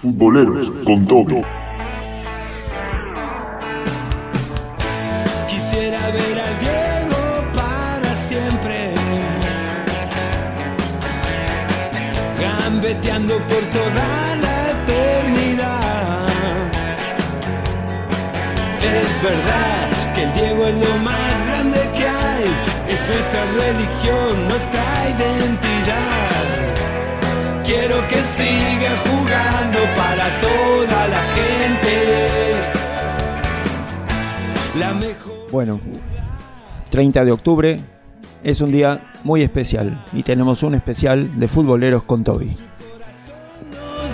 Futboleros con Toby. Quisiera ver al Diego para siempre. Gambeteando por toda la eternidad. Es verdad el Diego es lo más grande que hay. Es nuestra religión, nuestra identidad. Quiero que siga jugando para toda la gente. La mejor. Bueno, 30 de octubre es un día muy especial y tenemos un especial de futboleros con Toby.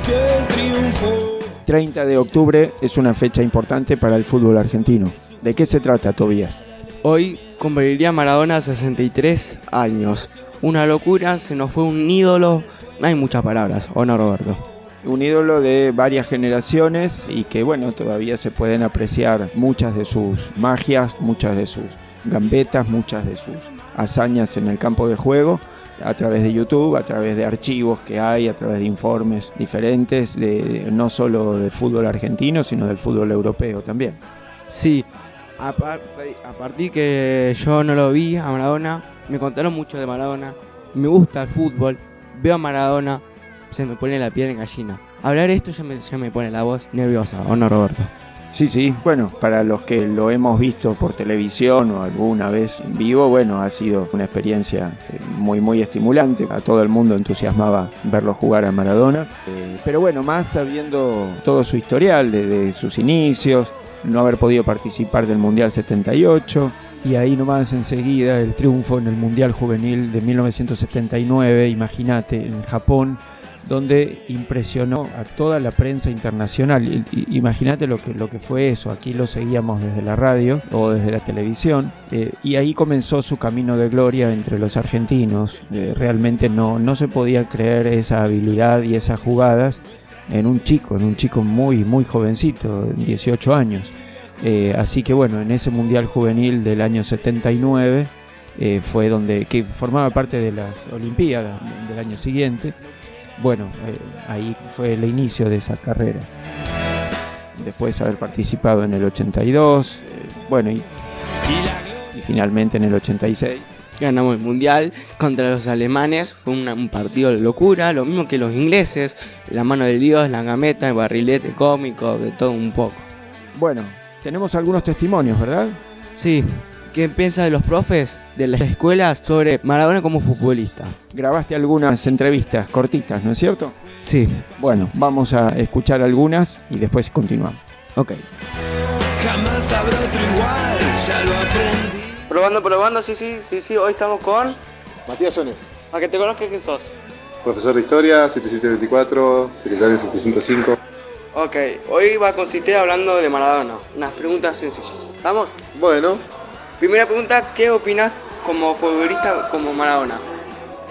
del triunfo. 30 de octubre es una fecha importante para el fútbol argentino. ¿De qué se trata, Tobías? Hoy cumpliría Maradona 63 años. Una locura, se nos fue un ídolo. No hay muchas palabras, ¿o no, Roberto? Un ídolo de varias generaciones y que, bueno, todavía se pueden apreciar muchas de sus magias, muchas de sus gambetas, muchas de sus hazañas en el campo de juego a través de YouTube, a través de archivos que hay, a través de informes diferentes, de, no solo del fútbol argentino, sino del fútbol europeo también. Sí, a, par- a partir que yo no lo vi a Maradona, me contaron mucho de Maradona, me gusta el fútbol, veo a Maradona, se me pone la piel en gallina. Hablar esto ya me, ya me pone la voz nerviosa, ¿o no, Roberto? Sí, sí, bueno, para los que lo hemos visto por televisión o alguna vez en vivo, bueno, ha sido una experiencia eh, muy, muy estimulante. A todo el mundo entusiasmaba verlo jugar a Maradona. Eh, pero bueno, más sabiendo todo su historial, de, de sus inicios, no haber podido participar del Mundial 78. Y ahí nomás enseguida el triunfo en el Mundial Juvenil de 1979, imagínate, en Japón, donde impresionó a toda la prensa internacional. Imagínate lo que, lo que fue eso, aquí lo seguíamos desde la radio o desde la televisión, eh, y ahí comenzó su camino de gloria entre los argentinos. Eh, realmente no, no se podía creer esa habilidad y esas jugadas en un chico, en un chico muy, muy jovencito, 18 años. Eh, así que bueno, en ese Mundial Juvenil del año 79 eh, fue donde, que formaba parte de las Olimpiadas del año siguiente, bueno, eh, ahí fue el inicio de esa carrera. Después de haber participado en el 82, eh, bueno, y, y finalmente en el 86. Ganamos el mundial contra los alemanes, fue una- un partido de locura, lo mismo que los ingleses, la mano de Dios, la gameta, el barrilete cómico, de todo un poco. Bueno, tenemos algunos testimonios, ¿verdad? Sí, ¿qué piensa de los profes de las escuelas sobre Maradona como futbolista? Grabaste algunas entrevistas cortitas, ¿no es cierto? Sí, Bueno, vamos a escuchar algunas y después continuamos. ok. Jamás habrá otro igual, ya lo aprendí. Probando, probando, sí, sí, sí, sí, hoy estamos con... Matías Jones, A que te conozca quién sos. profesor de historia, 7724, secretario 705. Ok, hoy va a consistir hablando de Maradona, unas preguntas sencillas. ¿Estamos? Bueno, Primera pregunta, ¿qué opinas como futbolista como Maradona?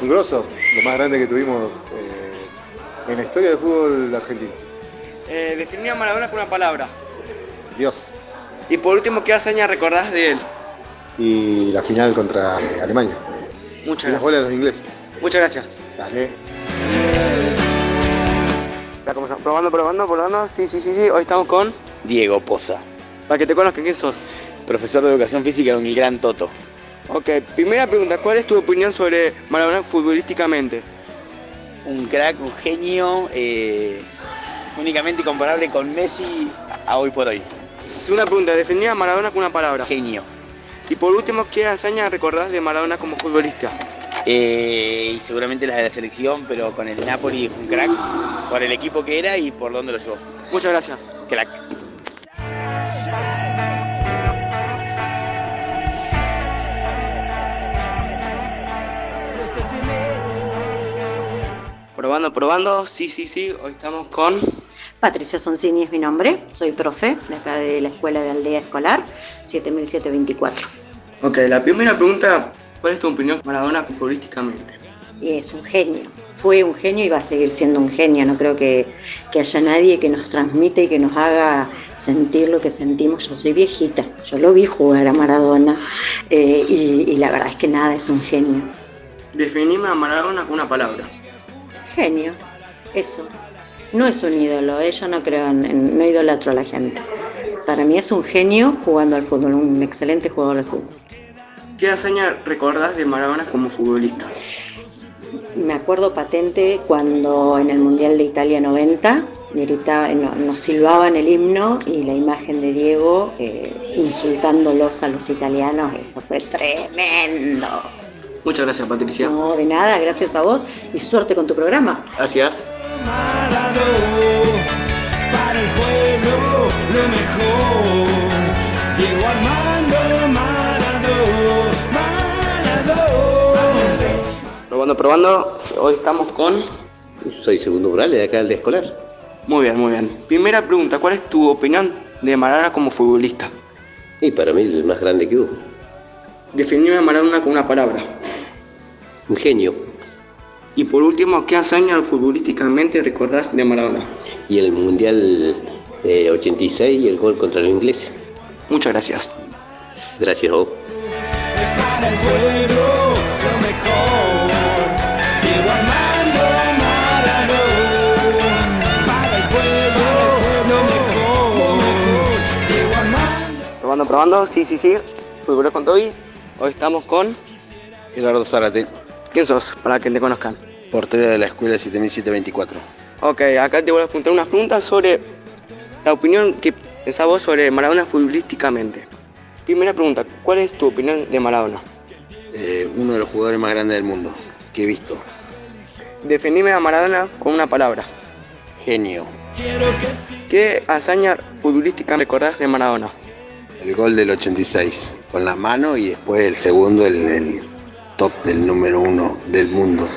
un grosso, lo más grande que tuvimos eh, en la historia del fútbol argentino. Eh, definir a Maradona con una palabra. Dios. Y por último, ¿qué hazaña recordás de él? Y la final contra Alemania. Muchas Y gracias. las bolas de los ingleses. Muchas gracias. Dale. Comenzamos. Probando, probando, probando. Sí, sí, sí, sí. Hoy estamos con... Diego Poza, Para que te conozcan, ¿quién sos? profesor de educación física con el gran Toto. Ok, primera pregunta, ¿cuál es tu opinión sobre Maradona futbolísticamente? Un crack, un genio, eh, únicamente comparable con Messi a hoy por hoy. Segunda pregunta, definir a Maradona con una palabra. Genio. Y por último, ¿qué hazaña recordás de Maradona como futbolista? Eh, y seguramente las de la selección, pero con el Napoli un crack, por el equipo que era y por dónde lo llevó. Muchas gracias. Crack. Probando, probando. Sí, sí, sí. Hoy estamos con... Patricia Soncini es mi nombre, soy profe de acá de la Escuela de Aldea Escolar 7724. Ok, la primera pregunta, ¿cuál es tu opinión Maradona futbolísticamente? es un genio. Fue un genio y va a seguir siendo un genio. No creo que, que haya nadie que nos transmite y que nos haga sentir lo que sentimos. Yo soy viejita, yo lo vi jugar a Maradona eh, y, y la verdad es que nada, es un genio. Definime a Maradona con una palabra. Genio, eso. No es un ídolo, ella no creo en, en- no idolatro a la gente. Para mí es un genio jugando al fútbol, un excelente jugador de fútbol. ¿Qué hazaña recordás de Maradona como futbolista? Me acuerdo patente cuando en el Mundial de Italia 90 gritaba- no- nos silbaban el himno y la imagen de Diego eh, insultándolos a los italianos, eso fue tremendo. Muchas gracias, Patricia. No, de nada, gracias a vos y suerte con tu programa. Gracias. Para el pueblo lo mejor. Diego Armando Maradó, Maradó. Probando, probando. Hoy estamos con. Soy segundo rural de acá del de escolar. Muy bien, muy bien. Primera pregunta: ¿Cuál es tu opinión de Maradona como futbolista? Y para mí el más grande que hubo. Definime a Maradona con una palabra. Un genio. Y por último, ¿qué hazaña futbolísticamente recordás de Maradona? Y el Mundial eh, 86 y el gol contra los ingleses. Muchas gracias. Gracias a vos. Para el pueblo lo mejor. Diego Armando Maradó, para el pueblo lo mejor. Diego Armando. Probando, probando. Sí, sí, sí. Fútbol con Toby. Hoy estamos con. Gerardo Zárate, ¿Quién sos? Para que te conozcan. portero de la escuela 7724. Ok, acá te voy a preguntar unas preguntas sobre la opinión que pensás vos sobre Maradona futbolísticamente. Primera pregunta, ¿cuál es tu opinión de Maradona? Eh, uno de los jugadores más grandes del mundo que he visto. Definime a Maradona con una palabra. Genio. ¿Qué hazaña futbolística recordás de Maradona? El gol del 86 con la mano y después el segundo, el, el top del número uno del mundo.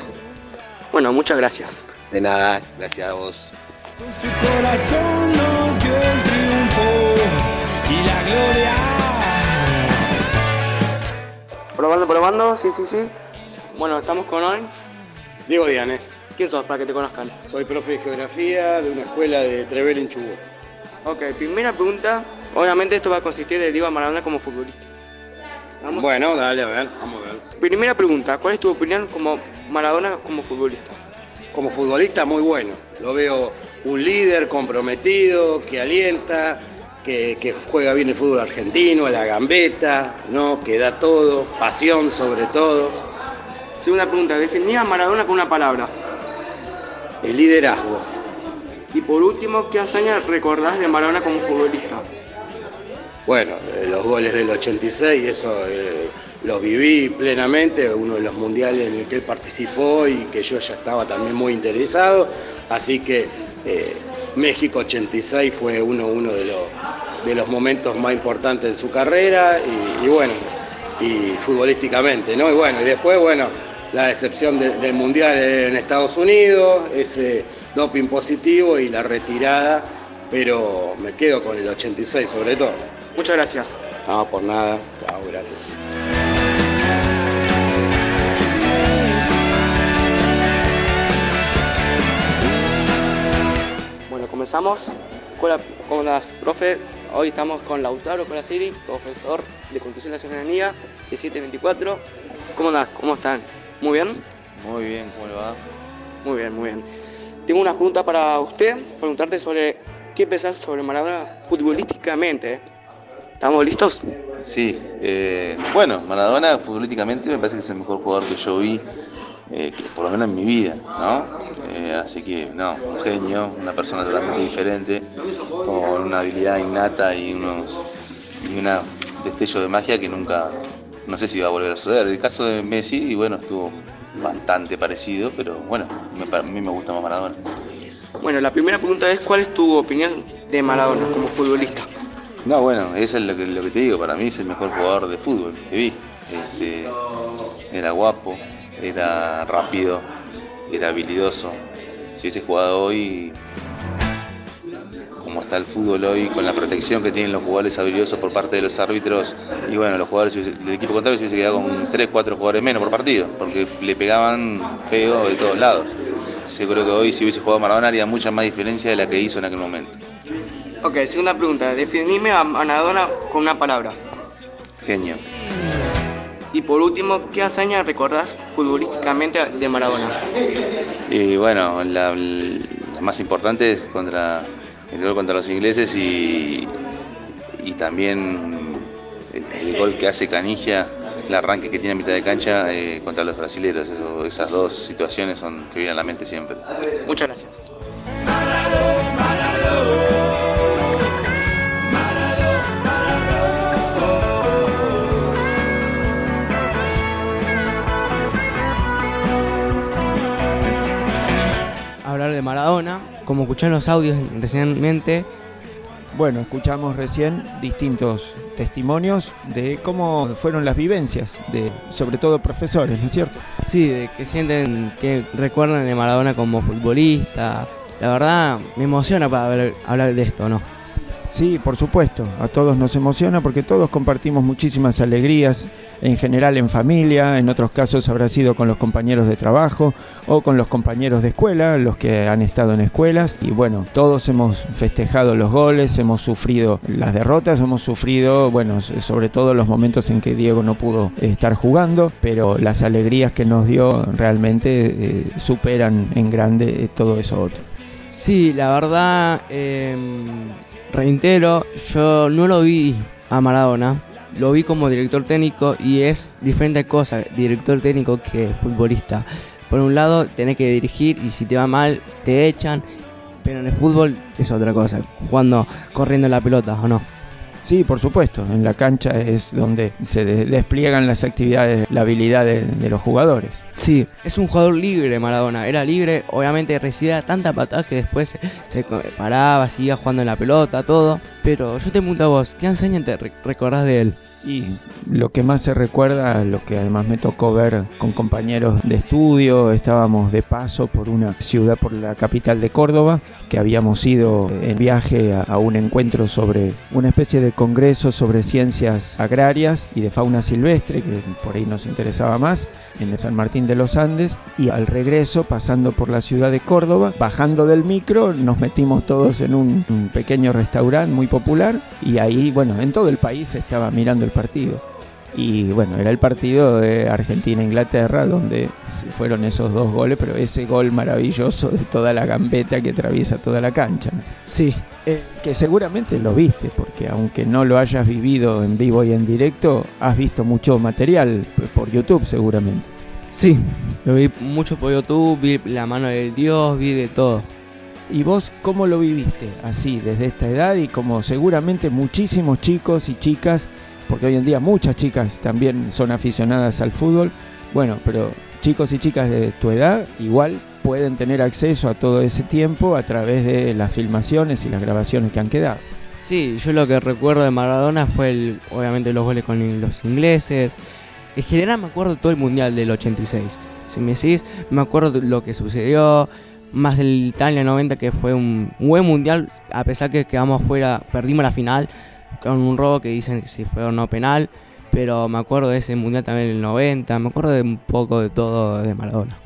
Bueno, muchas gracias. De nada, gracias a vos. Su corazón nos dio el triunfo y la gloria. Probando, probando, sí, sí, sí. Bueno, estamos con hoy. Diego Dianes, ¿Quién sos para que te conozcan? soy profe de geografía de una escuela de Trevel en Chubut. Ok, primera pregunta. Obviamente esto va a consistir de Diego Maradona como futbolista. Vamos. Bueno, dale, a ver, vamos a ver. Primera pregunta, ¿cuál es tu opinión como Maradona como futbolista? Como futbolista muy bueno. Lo veo un líder comprometido, que alienta, que, que juega bien el fútbol argentino, la gambeta, ¿no? que da todo, pasión sobre todo. Segunda pregunta, definía a Maradona con una palabra. El liderazgo. Y por último, ¿qué hazaña recordás de Maradona como futbolista? Bueno, eh, los goles del 86, eso eh, lo viví plenamente, uno de los mundiales en el que él participó y que yo ya estaba también muy interesado, así que eh, México 86 fue uno, uno de, los, de los momentos más importantes de su carrera y, y bueno, y futbolísticamente, ¿no? Y bueno, y después, bueno, la decepción de- del mundial en Estados Unidos, ese doping positivo y la retirada, pero me quedo con el 86 sobre todo. Muchas gracias. No, por nada. Chao, gracias. Comenzamos. Hola, ¿cómo andás, profe? Hoy estamos con Lautaro Colaciri, profesor de Constitución y la Ciudadanía, de 724. ¿Cómo andás? ¿Cómo están? ¿Muy bien? Muy bien, ¿cómo le va? Muy bien, muy bien. Tengo una pregunta para usted, preguntarte sobre qué pensás sobre Maradona futbolísticamente. ¿Estamos listos? Sí, eh, bueno, Maradona futbolísticamente me parece que es el mejor jugador que yo vi, eh, que por lo menos en mi vida, ¿no? Eh, así que, no, un genio, una persona totalmente diferente, con una habilidad innata y unos y una destello de magia que nunca, no sé si va a volver a suceder. El caso de Messi, y bueno, estuvo bastante parecido, pero bueno, me- a mí me gusta más Maradona. Bueno, la primera pregunta es ¿cuál es tu opinión de Maradona como futbolista? No, bueno, eso es lo que, lo que te digo, para mí es el mejor jugador de fútbol que vi. Este, era guapo, era rápido, era habilidoso. Si hubiese jugado hoy como está el fútbol hoy, con la protección que tienen los jugadores habilidosos por parte de los árbitros, y bueno, los jugadores, el equipo contrario se hubiese quedado con 3, 4 jugadores menos por partido, porque le pegaban feo de todos lados. Yo creo que hoy si hubiese jugado Maradona haría mucha más diferencia de la que hizo en aquel momento. Ok, segunda pregunta. Definime a Maradona con una palabra. Genio. Y por último, ¿qué hazaña recordás futbolísticamente de Maradona? Y bueno, la, la más importante es contra el gol contra los ingleses y, y también el, el gol que hace Canigia, el arranque que tiene a mitad de cancha eh, contra los brasileños. Eso- esas dos situaciones son que vienen a la mente siempre. Muchas gracias. Maradona, como escuché en los audios recientemente, Bueno, escuchamos recién distintos testimonios de cómo fueron las vivencias de, sobre todo profesores, ¿no es cierto? Sí, de que sienten, que recuerdan de Maradona como futbolista. La verdad, me emociona para hablar de esto, ¿no? Sí, por supuesto, a todos nos emociona porque todos compartimos muchísimas alegrías, en general en familia, en otros casos habrá sido con los compañeros de trabajo o con los compañeros de escuela, los que han estado en escuelas. Y bueno, todos hemos festejado los goles, hemos sufrido las derrotas, hemos sufrido, bueno, sobre todo los momentos en que Diego no pudo estar jugando, pero las alegrías que nos dio realmente eh, superan en grande todo eso otro. Sí, la verdad, eh, reitero, yo no lo vi a Maradona, lo vi como director técnico y es diferente cosa, director técnico que futbolista. Por un lado, tenés que dirigir y si te va mal, te echan, pero en el fútbol es otra cosa, cuando corriendo la pelota o no. Sí, por supuesto. En la cancha es donde se de- despliegan las actividades, la habilidad de, los jugadores. Sí, es un jugador libre Maradona, era libre, obviamente recibía tanta patada que después se, paraba, seguía jugando en la pelota, todo. Pero yo te pregunto a vos, ¿qué enseñanza te re- recordás de él? Y lo que más se recuerda, lo que además me tocó ver con compañeros de estudio, estábamos de paso por una ciudad, por la capital de Córdoba, que habíamos ido en viaje a, un encuentro sobre una especie de congreso sobre ciencias agrarias y de fauna silvestre, que por ahí nos interesaba más, en el San Martín de los Andes, y al regreso, pasando por la ciudad de Córdoba, bajando del micro, nos metimos todos en un, un pequeño restaurante muy popular, y ahí, bueno, en todo el país estaba mirando el partido. Y bueno, era el partido de Argentina-Inglaterra, donde fueron esos dos goles, pero ese gol maravilloso de toda la gambeta que atraviesa toda la cancha. Sí, Que seguramente lo viste, porque aunque no lo hayas vivido en vivo y en directo, has visto mucho material por YouTube seguramente. Sí, lo vi mucho por YouTube, vi la mano de Dios, vi de todo. ¿Y vos cómo lo viviste así, desde esta edad y como seguramente muchísimos chicos y chicas, porque hoy en día muchas chicas también son aficionadas al fútbol, bueno, pero chicos y chicas de tu edad igual pueden tener acceso a todo ese tiempo a través de las filmaciones y las grabaciones que han quedado. Sí, yo lo que recuerdo de Maradona fue obviamente los goles con los ingleses. En general me acuerdo todo el mundial del 86. Si me decís, me acuerdo lo que sucedió, más el Italia 90 que fue un buen mundial, a pesar que quedamos fuera, perdimos la final con un robo que dicen que si fue o no penal, pero me acuerdo de ese mundial también el 90, me acuerdo de un poco de todo de Maradona.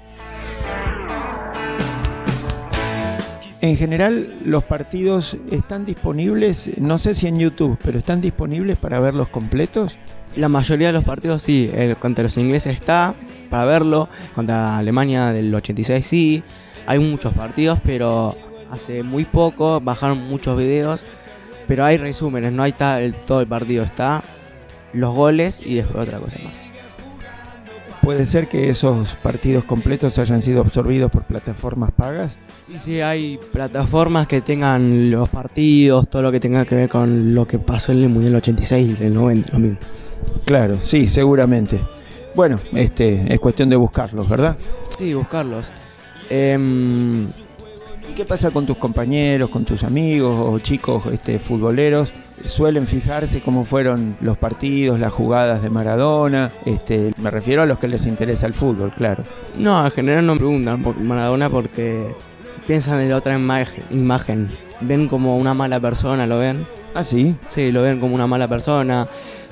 En general, los partidos están disponibles, no sé si en YouTube, pero están disponibles para verlos completos. La mayoría de los partidos sí, contra los ingleses está para verlo, contra Alemania del 86 sí, hay muchos partidos, pero hace muy poco bajaron muchos videos, pero hay resúmenes, no hay ta- el- todo el partido, está los goles y después otra cosa más. Puede ser que esos partidos completos hayan sido absorbidos por plataformas pagas. Sí, sí, hay plataformas que tengan los partidos, todo lo que tenga que ver con lo que pasó en el Mundial 86 y el 90, lo mismo. Claro, sí, seguramente. Bueno, este es cuestión de buscarlos, ¿verdad? Sí, buscarlos. ¿Y qué pasa con tus compañeros, con tus amigos o chicos este, futboleros? ¿Suelen fijarse cómo fueron los partidos, las jugadas de Maradona? Este, me refiero a los que les interesa el fútbol, claro. No, en general no me preguntan por Maradona porque piensan en la otra imagen, imagen. Ven como una mala persona, ¿lo ven? Ah, sí. Sí, lo ven como una mala persona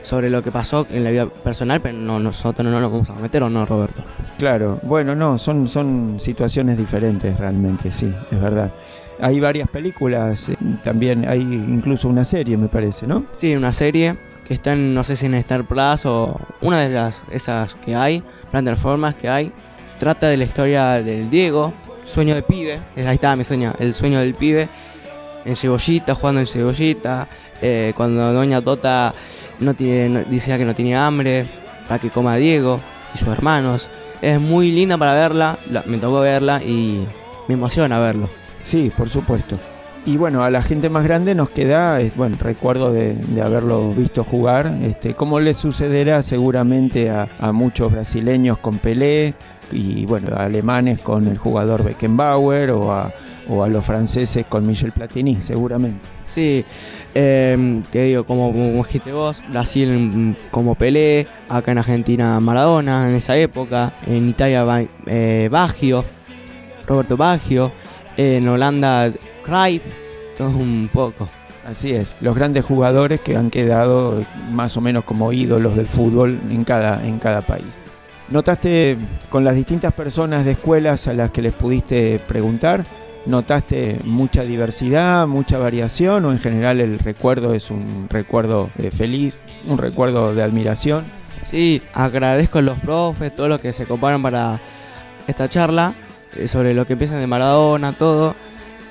sobre lo que pasó en la vida personal, pero no, nosotros no nos vamos a meter o no, Roberto. Claro, bueno, no, son, son situaciones diferentes realmente, sí, es verdad. Hay varias películas, eh, también hay incluso una serie, me parece, ¿no? Sí, una serie que está en, no sé si en Star Plus o una de las esas que hay, plataformas que hay, trata de la historia del Diego, sueño de pibe, ahí está mi sueño, el sueño del pibe, en Cebollita, jugando en Cebollita, eh, cuando Doña Tota no tiene, decía que no tenía hambre, para que coma Diego y sus hermanos. Es muy linda para verla, me tocó verla y me emociona verlo. Sí, por supuesto. Y bueno, a la gente más grande nos queda, bueno, recuerdo de, haberlo visto jugar, este, como le sucederá seguramente a, a, muchos brasileños con Pelé y bueno, a alemanes con el jugador Beckenbauer o a, o a los franceses con Michel Platini, seguramente. Sí, eh, te digo, como, dijiste vos, Brasil mm, como Pelé, acá en Argentina Maradona en esa época, en Italia eh, Baggio, Roberto Baggio, en Holanda Cruyff, todo un poco. Así es, los grandes jugadores que han quedado más o menos como ídolos del fútbol en cada, en cada país. ¿Notaste con las distintas personas de escuelas a las que les pudiste preguntar? ¿Notaste mucha diversidad, mucha variación o en general el recuerdo es un recuerdo eh, feliz, un recuerdo de admiración? Sí, agradezco a los profes, todo lo que se comparan para esta charla, eh, sobre lo que empiezan de Maradona, todo.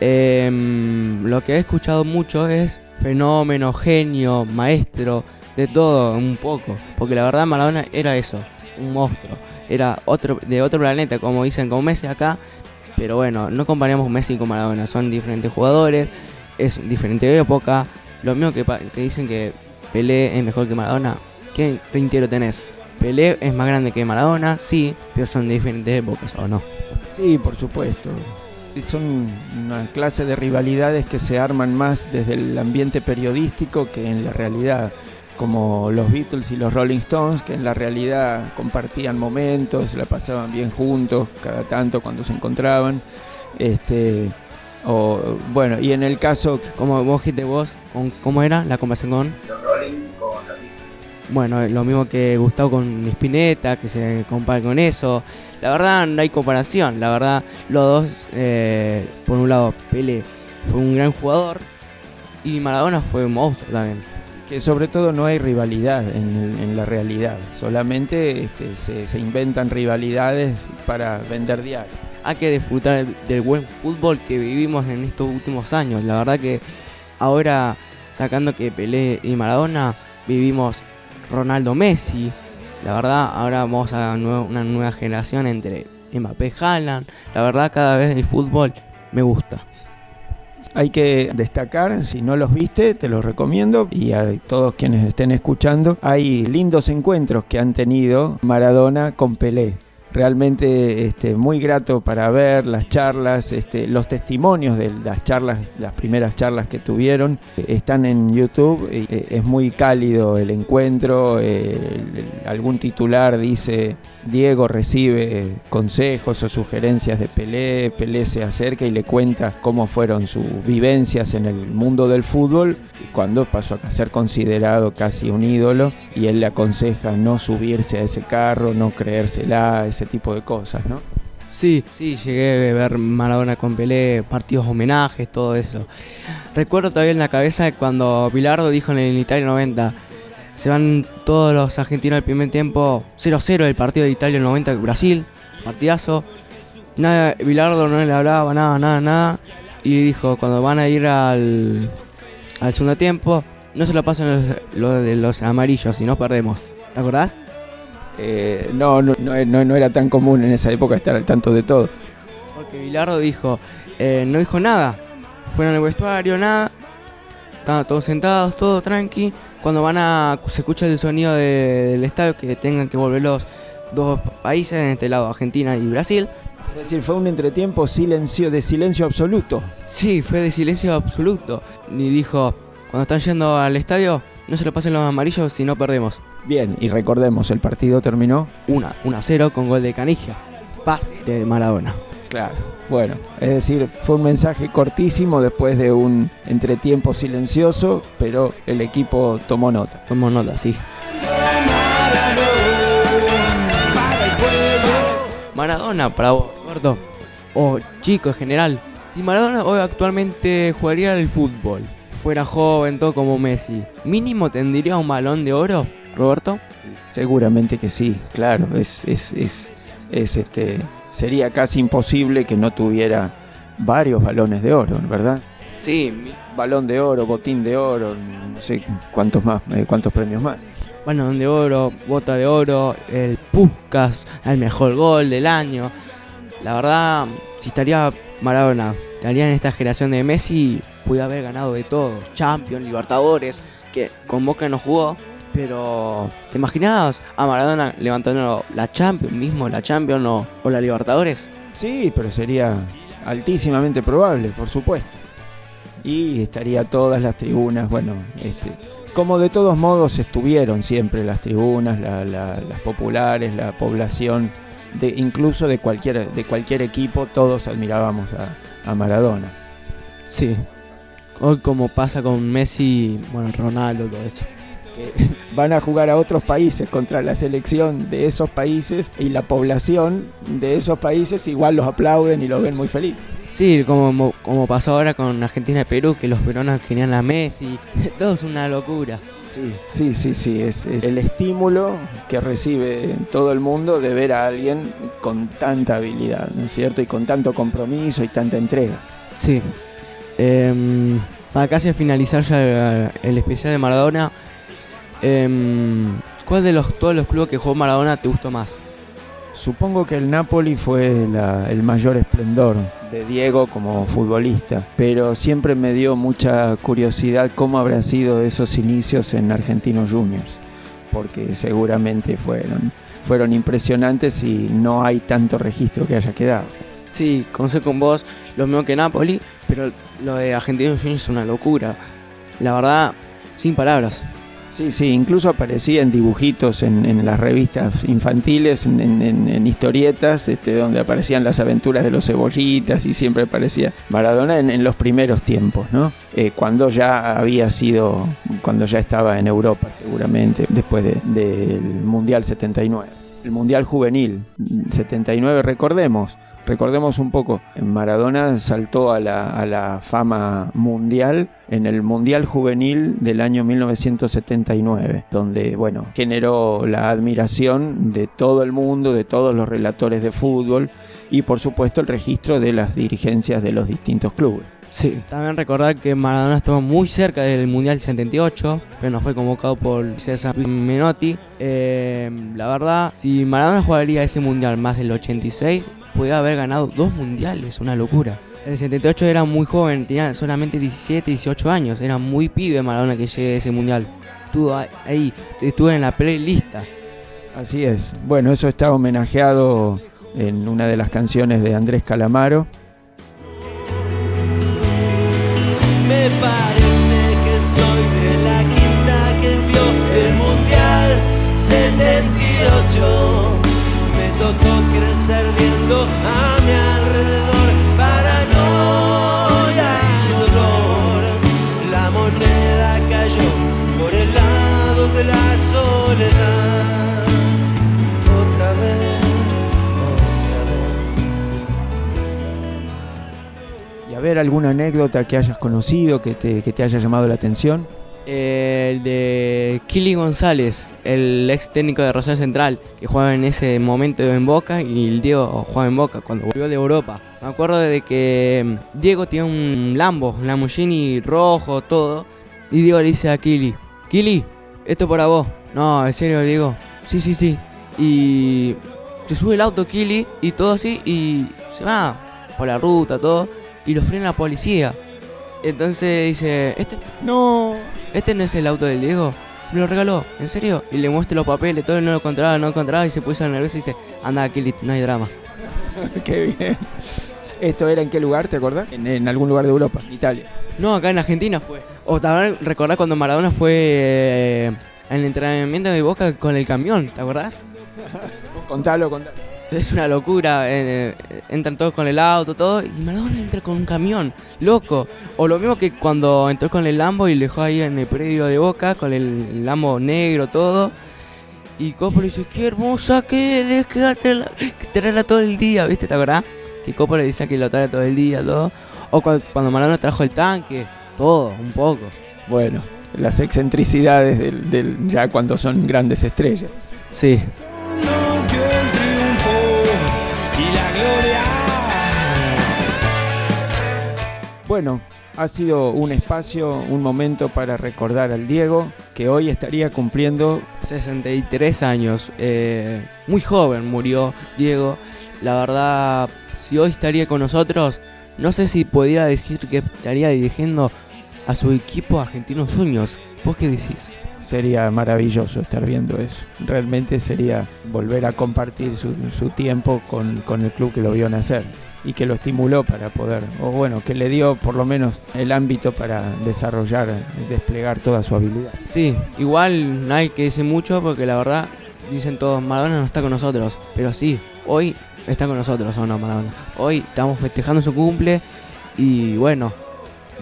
Em, lo que he escuchado mucho es fenómeno, genio, maestro, de todo un poco. Porque la verdad Maradona era eso, un monstruo. Era otro de otro planeta, como dicen con Messi acá, pero bueno, no comparemos Messi con Maradona, son diferentes jugadores, es diferente época. Lo mismo que, que dicen que Pelé es mejor que Maradona, ¿qué entero tenés? Pelé es más grande que Maradona, sí, pero son diferentes épocas, ¿o no? Sí, por supuesto. Son una clase de rivalidades que se arman más desde el ambiente periodístico que en la realidad como los Beatles y los Rolling Stones, que en la realidad compartían momentos, la pasaban bien juntos cada tanto cuando se encontraban. Este, o, bueno, y en el caso... Como vos dijiste vos, ¿cómo era la conversación con? Los Rolling con Bueno, lo mismo que Gustavo con Spinetta, que se compara con eso. La verdad no hay comparación, la verdad los dos, eh, por un lado Pele fue un gran jugador y Maradona fue un monstruo también que sobre todo no hay rivalidad en, la realidad, solamente este, se, inventan rivalidades para vender diarios. Hay que disfrutar del buen fútbol que vivimos en estos últimos años. La verdad que ahora, sacando que Pelé y Maradona, vivimos Ronaldo Messi. La verdad, ahora vamos a una nueva generación entre Mbappé y Haaland. La verdad, cada vez el fútbol me gusta. Hay que destacar, si no los viste, te los recomiendo. Y a todos quienes estén escuchando, hay lindos encuentros que han tenido Maradona con Pelé. Realmente este, muy grato para ver las charlas, este, los testimonios de las charlas, las primeras charlas que tuvieron, están en YouTube, eh, es muy cálido el encuentro, eh, algún titular dice Diego recibe consejos o sugerencias de Pelé, Pelé se acerca y le cuenta cómo fueron sus vivencias en el mundo del fútbol cuando pasó a ser considerado casi un ídolo y él le aconseja no subirse a ese carro, no creérsela, ese tipo de cosas, ¿no? Sí, sí, llegué a ver Maradona con Pelé, partidos homenajes, todo eso. Recuerdo todavía en la cabeza cuando Bilardo dijo en el Italia 90, se van todos los argentinos al primer tiempo 0-0 el partido de Italia 90 Brasil, partidazo. Nada, Bilardo no le hablaba nada, nada, nada. Y dijo, cuando van a ir al, al segundo tiempo, no se lo pasan los, de los amarillos y no perdemos. ¿Te acordás? Eh, no, no, no, era tan común en esa época estar al tanto de todo. Porque Bilardo dijo, eh, no dijo nada. Fueron al vestuario, nada. Estaban todos sentados, todo tranqui. Cuando van a. se escucha el sonido del estadio que tengan que volver los dos países, en este lado Argentina y Brasil. Es decir, fue un entretiempo silencio, de silencio absoluto. Sí, fue de silencio absoluto. Y dijo, cuando están yendo al estadio, no se lo pasen los amarillos si no perdemos. Bien, y recordemos, el partido terminó 1 a 0 con gol de Canigia. Paz de Maradona. Claro, bueno, es decir, fue un mensaje cortísimo después de un entretiempo silencioso, pero el equipo tomó nota. Tomó nota, sí. Maradona para vos, Roberto, o chico en general. Si Maradona hoy actualmente jugaría al fútbol, fuera joven, todo como Messi, ¿mínimo tendría un balón de oro, Roberto? Seguramente que sí, claro, es, es, es, es este, sería casi imposible que no tuviera varios balones de oro, ¿verdad? Sí, balón de oro, botín de oro, no sé cuántos más, eh, cuántos premios más. Balón de oro, bota de oro, el Puskas, el mejor gol del año. La verdad, si estaría Maradona, estaría en esta generación de Messi, pudo haber ganado de todo. Champions, Libertadores, que con Boca no jugó. Pero, ¿te imaginabas a Maradona levantando la Champions mismo, la Champions o, o la Libertadores? Sí, pero sería altísimamente probable, por supuesto. Y estaría todas las tribunas, bueno, este, como de todos modos estuvieron siempre las tribunas, la- la- las populares, la población, de, incluso de cualquier, de cualquier equipo, todos admirábamos a, a Maradona. Sí. Hoy como pasa con Messi, bueno, Ronaldo, todo eso. Que van a jugar a otros países contra la selección de esos países y la población de esos países igual los aplauden y los ven muy feliz. Sí, como, como pasó ahora con Argentina y Perú, que los peruanos querían a Messi. Todo es una locura. Sí, sí, sí, sí, es, es el estímulo que recibe todo el mundo de ver a alguien con tanta habilidad, ¿no es cierto? Y con tanto compromiso y tanta entrega. Sí. Em, para casi finalizar ya el especial de Maradona, em, ¿cuál de los todos los clubes que jugó Maradona te gustó más? Supongo que el Napoli fue la- el mayor esplendor de Diego como futbolista, pero siempre me dio mucha curiosidad cómo habrán sido esos inicios en Argentinos Juniors, porque seguramente fueron, fueron impresionantes y no hay tanto registro que haya quedado. Sí, conocí con vos lo mismo que Napoli, pero lo de Argentinos Juniors es una locura. La verdad, sin palabras. Sí, sí, incluso aparecía en dibujitos en, en las revistas infantiles, en, en- en- historietas, este, donde aparecían las aventuras de los cebollitas y siempre aparecía Maradona en, los primeros tiempos, ¿no? Eh, cuando ya había sido, cuando ya estaba en Europa seguramente, después de- del Mundial 79. El Mundial Juvenil 79, recordemos, Recordemos un poco, Maradona saltó a la, a la fama mundial en el Mundial Juvenil del año 1979, donde bueno, generó la admiración de todo el mundo, de todos los relatores de fútbol y por supuesto el registro de las dirigencias de los distintos clubes. Sí, también recordar que Maradona estuvo muy cerca del Mundial 78, pero no fue convocado por César Menotti. Eh, la verdad, si Maradona jugaría ese Mundial más el 86, podría haber ganado dos Mundiales, una locura. El 78 era muy joven, tenía solamente 17, 18 años, era muy pibe Maradona que llegue a ese Mundial. Estuvo ahí, estuvo en la playlista. Así es. Bueno, eso está homenajeado en una de las canciones de Andrés Calamaro. Parece que soy de la quinta que vio el Mundial 78. Alguna anécdota que hayas conocido, que te, que te haya llamado la atención. El de Kili González, el ex técnico de Rosario Central, que jugaba en ese momento en Boca y el Diego jugaba en Boca cuando volvió de Europa. Me acuerdo de que mm, Diego tiene un Lambo, un Lamborghini rojo, todo. Y Diego le dice a Kili, Kili, esto para vos. No, en serio, Diego. Sí, sí, sí. Y se sube el auto Kili y todo así y se va por la ruta, todo. Y lo frena la policía. Entonces dice, este no, este no es el auto del Diego. Me lo regaló, ¿en serio? Y le muestra los papeles, todo y no lo encontraba, no lo encontraba y se puso nervioso y dice, anda Kili, no hay drama. Qué bien. ¿Esto era en qué lugar, te acordás? En, en algún lugar de Europa, en Italia. No, acá en Argentina fue. O también recordás cuando Maradona fue eh, en el entrenamiento de Boca con el camión, ¿te acordás? Contalo, contalo. Es una locura, eh, entran todos con el auto, todo, y Maradona entra con un camión, loco. O lo mismo que cuando entró con el Lambo y lo dejó ahí en el predio de Boca, con el Lambo negro, todo. Y Coppola dice, qué hermosa que es, que traerla todo el día, ¿viste? ¿Te acordás? Que Coppola dice que lo trae todo el día, todo. O cuando, cuando Maradona trajo el tanque, todo, un poco. Bueno, las excentricidades del, del- ya cuando son grandes estrellas. Sí. Bueno, ha sido un espacio, un momento para recordar al Diego, que hoy estaría cumpliendo 63 años. eh, muy joven murió Diego. La verdad, si hoy estaría con nosotros, no sé si podría decir que estaría dirigiendo a su equipo Argentinos Juniors. ¿Vos qué decís? Sería maravilloso estar viendo eso. Realmente sería volver a compartir su, su tiempo con, con el club que lo vio nacer y que lo estimuló para poder, o bueno, que le dio por lo menos el ámbito para desarrollar, desplegar toda su habilidad. Sí, igual no hay que decir mucho porque la verdad dicen todos, Maradona no está con nosotros. Pero sí, hoy está con nosotros, ¿o no, Maradona? Hoy estamos festejando su cumple y bueno,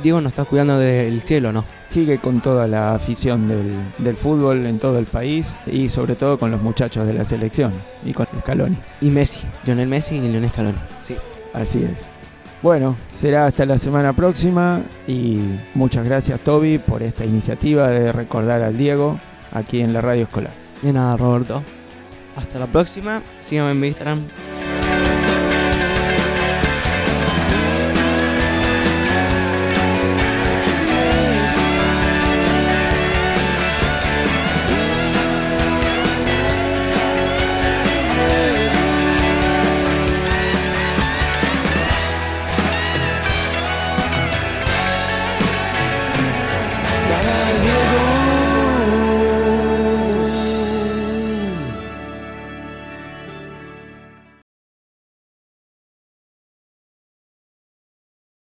Diego nos está cuidando del cielo, ¿no? Sigue con toda la afición del, del fútbol en todo el país y sobre todo con los muchachos de la selección y con Scaloni. Y Messi, Lionel Messi y Lionel Scaloni. Sí. Así es. Bueno, será hasta la semana próxima y muchas gracias Toby por esta iniciativa de recordar al Diego aquí en la radio escolar. De nada, Roberto. Hasta la próxima. Síganme en mi Instagram,